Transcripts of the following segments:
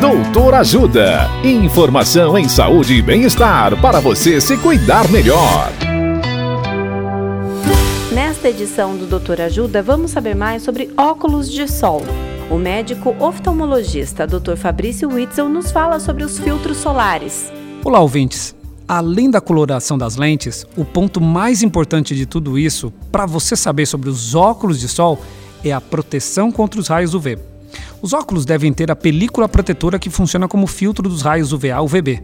Doutor Ajuda. Informação em saúde e bem-estar para você se cuidar melhor. Nesta edição do Doutor Ajuda, vamos saber mais sobre óculos de sol. O médico oftalmologista Dr. Fabrício Witzel nos fala sobre os filtros solares. Olá, ouvintes. Além da coloração das lentes, o ponto mais importante de tudo isso, para você saber sobre os óculos de sol, é a proteção contra os raios UV. Os óculos devem ter a película protetora que funciona como filtro dos raios UVA UVB.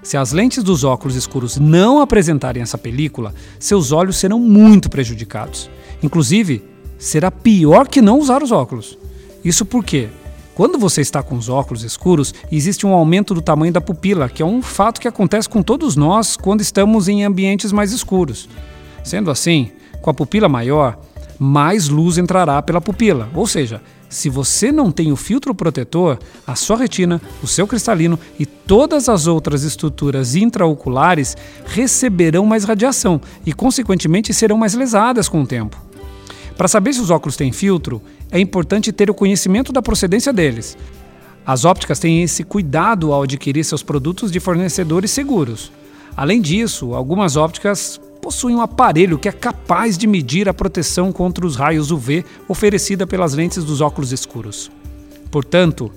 Se as lentes dos óculos escuros não apresentarem essa película, seus olhos serão muito prejudicados. Inclusive, será pior que não usar os óculos. Isso porque, quando você está com os óculos escuros, existe um aumento do tamanho da pupila, que é um fato que acontece com todos nós quando estamos em ambientes mais escuros. Sendo assim, com a pupila maior, mais luz entrará pela pupila, ou seja, se você não tem o filtro protetor, a sua retina, o seu cristalino e todas as outras estruturas intraoculares receberão mais radiação e, consequentemente, serão mais lesadas com o tempo. Para saber se os óculos têm filtro, é importante ter o conhecimento da procedência deles. As ópticas têm esse cuidado ao adquirir seus produtos de fornecedores seguros. Além disso, algumas ópticas possui um aparelho que é capaz de medir a proteção contra os raios UV oferecida pelas lentes dos óculos escuros. Portanto,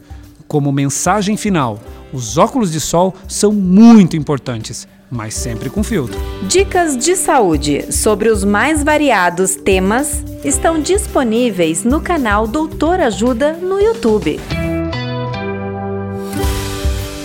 como mensagem final, os óculos de sol são muito importantes, mas sempre com filtro. Dicas de saúde sobre os mais variados temas estão disponíveis no canal Doutor Ajuda no YouTube.